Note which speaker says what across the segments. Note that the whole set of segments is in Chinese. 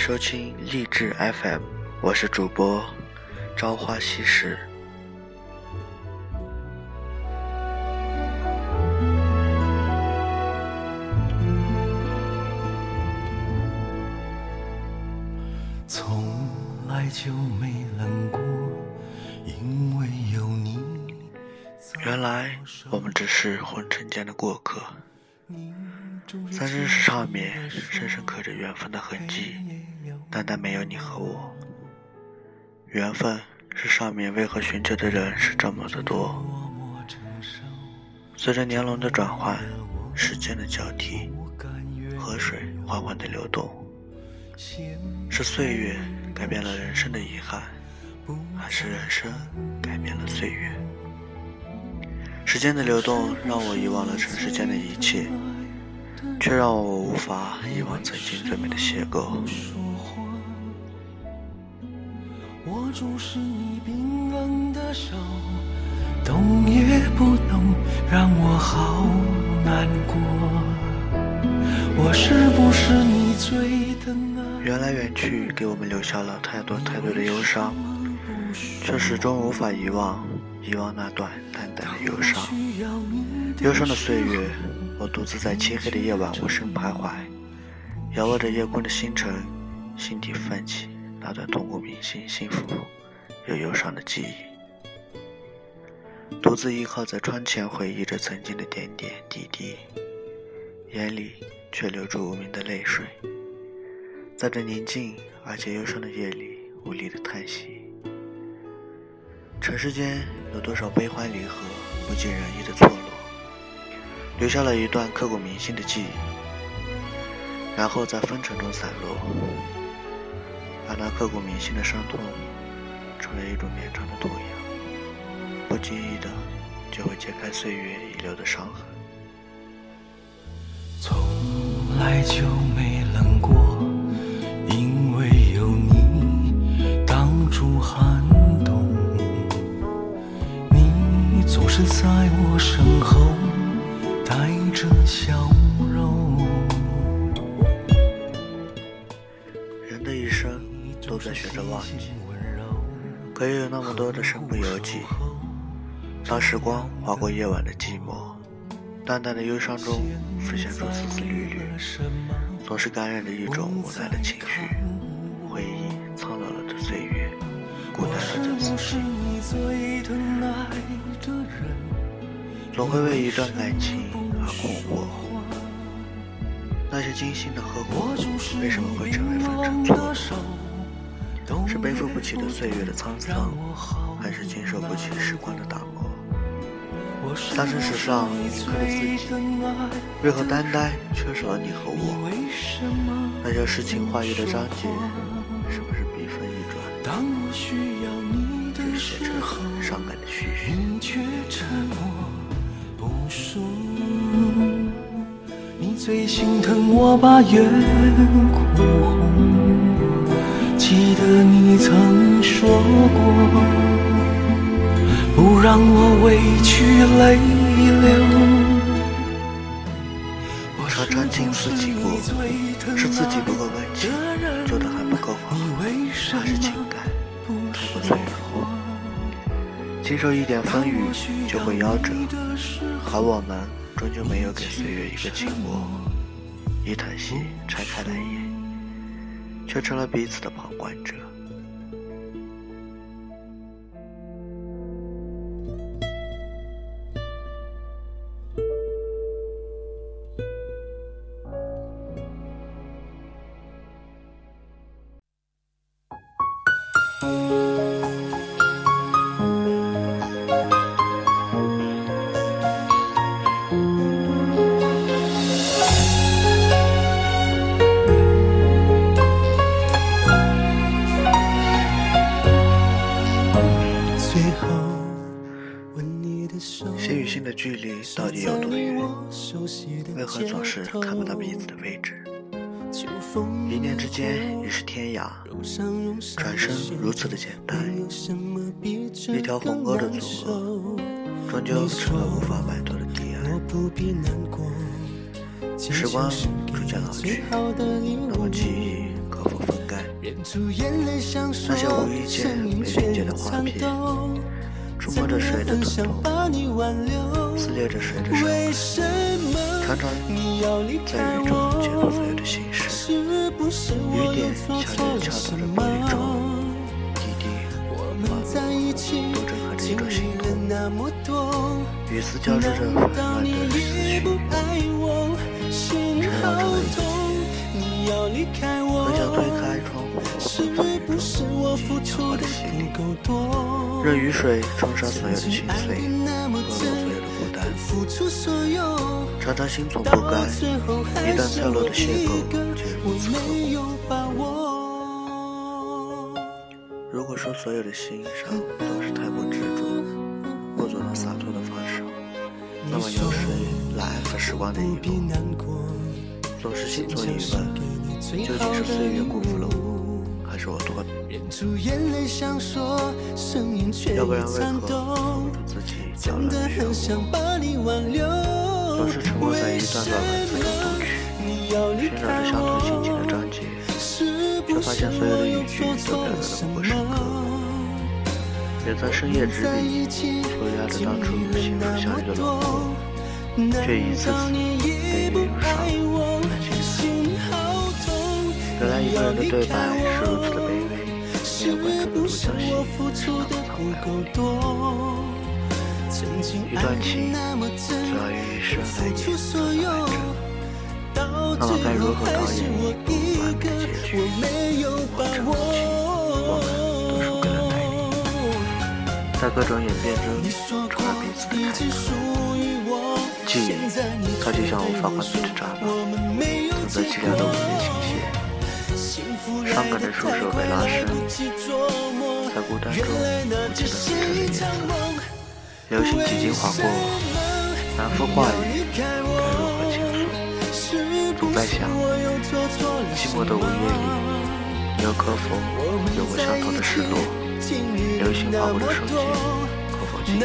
Speaker 1: 收听励志 FM，我是主播朝花夕拾。
Speaker 2: 从来就没冷过，因为有你。
Speaker 1: 原来我们只是红尘间的过客，在认识上面深深刻着缘分的痕迹，单单没有你和我。缘分是上面为何寻求的人是这么的多？随着年轮的转换，时间的交替，河水缓缓的流动，是岁月改变了人生的遗憾，还是人生改变了岁月？时间的流动让我遗忘了尘世间的一切，却让我无法遗忘曾经最美的邂逅。
Speaker 2: 握住是你冰冷的手，动也不动，让我好难过。我是不是你最疼爱？
Speaker 1: 缘来缘去，给我们留下了太多太多的忧伤，却始终无法遗忘，遗忘那段淡淡的忧伤。忧伤的岁月，我独自在漆黑的夜晚无声徘徊，遥望着夜空的星辰，心底泛起那段痛骨铭心、幸福又忧伤的记忆。独自依靠在窗前，回忆着曾经的点点滴滴，眼里却流出无名的泪水。在这宁静而且忧伤的夜里，无力的叹息。尘世间有多少悲欢离合，不尽人意的错落，留下了一段刻骨铭心的记忆，然后在风尘中散落，而那刻骨铭心的伤痛，成了一种绵长的土壤，不经意的就会揭开岁月遗留的伤痕。
Speaker 2: 从来就没身后带着笑容。
Speaker 1: 人的一生都在学着忘记，可又有那么多的身不由己。当时光划过夜晚的寂寞，淡淡的忧伤中浮现出丝丝缕缕，总是感染着一种无奈的情绪。回忆苍老了的岁月，孤单了的自己，总会为一段感情而困惑。那些精心的呵护，为什么会成为粉尘错落？是背负不起的岁月的沧桑，还是经受不起时光的打磨？三生石上铭刻的自己，为何单单缺少了你和我？那些诗情画意的章节，
Speaker 2: 心疼我把眼哭红，记得你曾说过，不让我委屈泪流。
Speaker 1: 常常情思几过，是自己不够温情，做的还不够好，还是情感太过脆弱？经受一点风雨就会夭折，而我们终究没有给岁月一个轻握，一叹息拆开来眼，却成了彼此的旁观者。一念之间已是天涯，转身如此的简单，一条鸿沟的阻隔，终究成了无法摆脱的敌人。时光逐渐老去，那么记忆可否分开？那些无意间被理解的画笔，触摸着谁的疼痛，撕裂着谁的伤，常常在雨中解读所有的心事。雨点悄悄地敲打着玻璃窗，滴滴滑落，都震撼着一种心痛。雨丝交织着纷乱的思绪，缠绕着一切。很想推开窗户，放飞雨中轻摇的细粒，任雨水冲刷所有的心碎，落落所有的。常常心存不甘，一旦脆弱的邂逅，就如此刻骨。如果说所有的欣赏都是太过执着，不做到洒脱的放手，那么有谁来安抚时光的遗落？总是心存疑问。究竟是岁月辜负了我，还是我多？要不然为何守不住自己娇软的漩涡？总是沉没在一段段文字中读取，寻找着相同心情的章节，却发现所有的语句都表达的不够深刻。也曾深夜执笔，涂鸦着当初幸福相遇的轮廓，却一次次被。一个人的对白是如此的卑微，没有观众的独角戏，是那么苍白无力。一段情就要用一生来演，才那么该如何导演一部完美的结局？完整的情，我们都输给了耐力，在各种演变中成了彼此的开口。记忆，它就像无法关闭的闸门，总在寂寥的午夜倾泻。伤感的触手被拉伸，在孤单中不记得撕扯的颜色。流星几经划过，难复话语该如何倾诉？总在想，寂寞的午夜里，你又可否有过相同的失落？流星划过的瞬间，可否惊艳？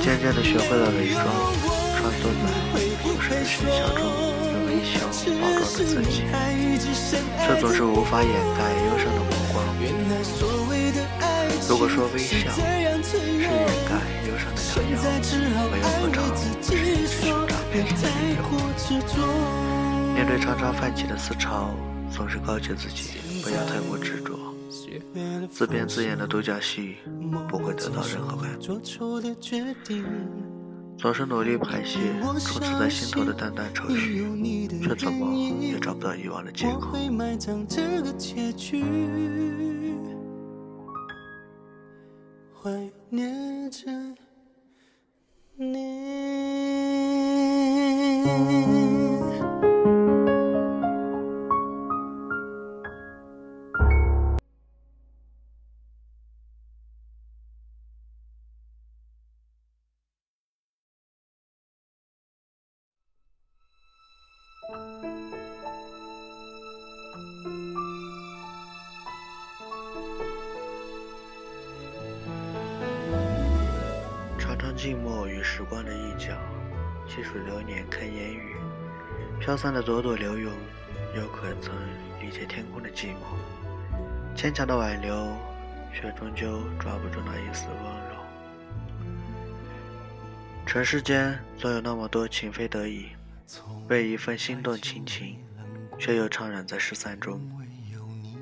Speaker 1: 渐渐地学会了伪装，穿梭在浮生的喧嚣中。包装着自己，却总是无法掩盖忧伤的目光。如果说微笑是掩盖忧伤的良药，唯有歌唱是掩饰胸膛悲伤的理由。面对常常泛起的思潮，总是告诫自己不要太过执着。自编自演的独角戏不会得到任何满足。总是努力排泄充斥在心头的淡淡愁绪，却怎么也找不到遗忘的借口。怀念着寂寞与时光的一角，细数流年看烟雨，飘散的朵朵流云，又可曾理解天空的寂寞？牵强的挽留，却终究抓不住那一丝温柔。尘世间总有那么多情非得已，为一份心动倾情，却又怅然在失散中。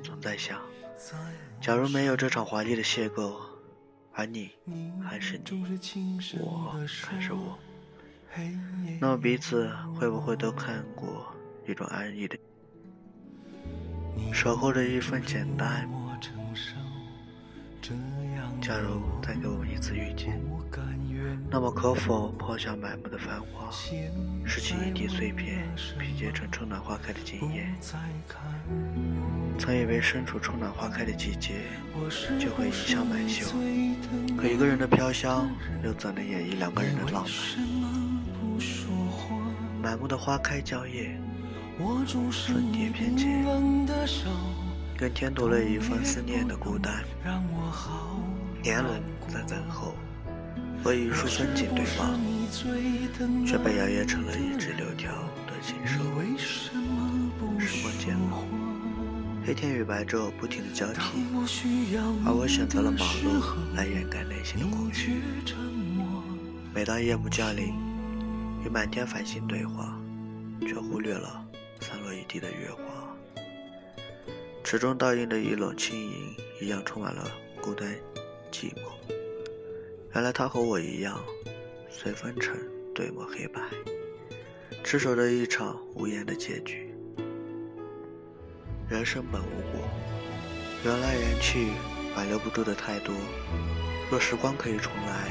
Speaker 1: 总在想，假如没有这场华丽的邂逅。而你还是你，我还是我，那么彼此会不会都看过一种安逸的，守候着一份简单？假如再给我们一次遇见，那么可否抛下满目的繁华，拾起一地碎片，拼接成春暖花开的惊艳？曾以为身处春暖花开的季节，就会衣香满袖，可一个人的飘香，又怎能演绎两个人的浪漫？满目的花开娇艳，粉蝶翩跹，更添多了一份思念的孤单。年轮在等候，和一束风景对望，却被摇曳成了一只柳条的锦绣。时光渐老。黑天与白昼不停的交替，而我选择了忙碌来掩盖内心的空虚。每当夜幕降临，与满天繁星对话，却忽略了散落一地的月华。池中倒映的一轮轻盈，一样充满了孤单寂寞。原来他和我一样，随风尘对抹黑白，执守着一场无言的结局。人生本无果，缘来缘去，挽留不住的太多。若时光可以重来，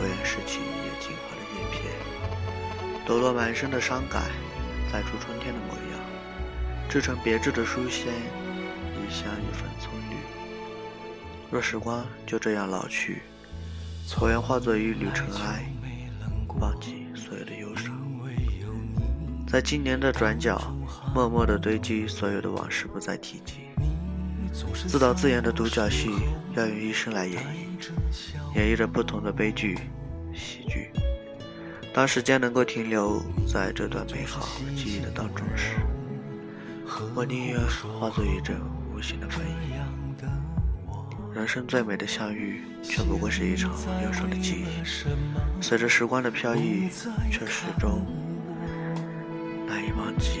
Speaker 1: 我愿拾起一叶金花的叶片，抖落满身的伤感，再出春天的模样，制成别致的书签，一香一份葱绿。若时光就这样老去，我愿化作一缕尘埃，忘记所有的忧伤，在今年的转角。默默地堆积所有的往事，不再提及。自导自演的独角戏，要用一生来演绎，演绎着不同的悲剧、喜剧。当时间能够停留在这段美好记忆的当中时，我宁愿化作一阵无形的风影。人生最美的相遇，却不过是一场忧伤的记忆。随着时光的飘逸，却始终难以忘记。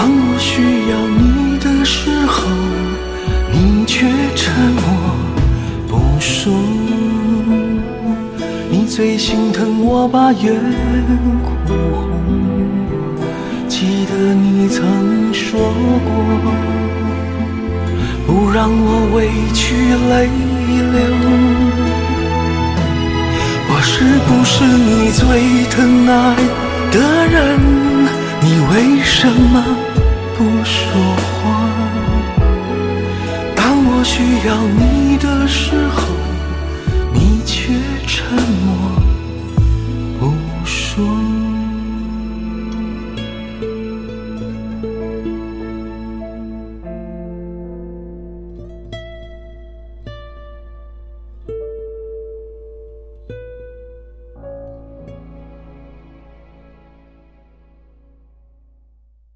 Speaker 2: 当我需要你的时候，你却沉默不说。你最心疼我把眼哭红，记得你曾说过，不让我委屈泪流。我是不是你最疼爱的人？你为什么不说话？当我需要你的时候，你却沉默。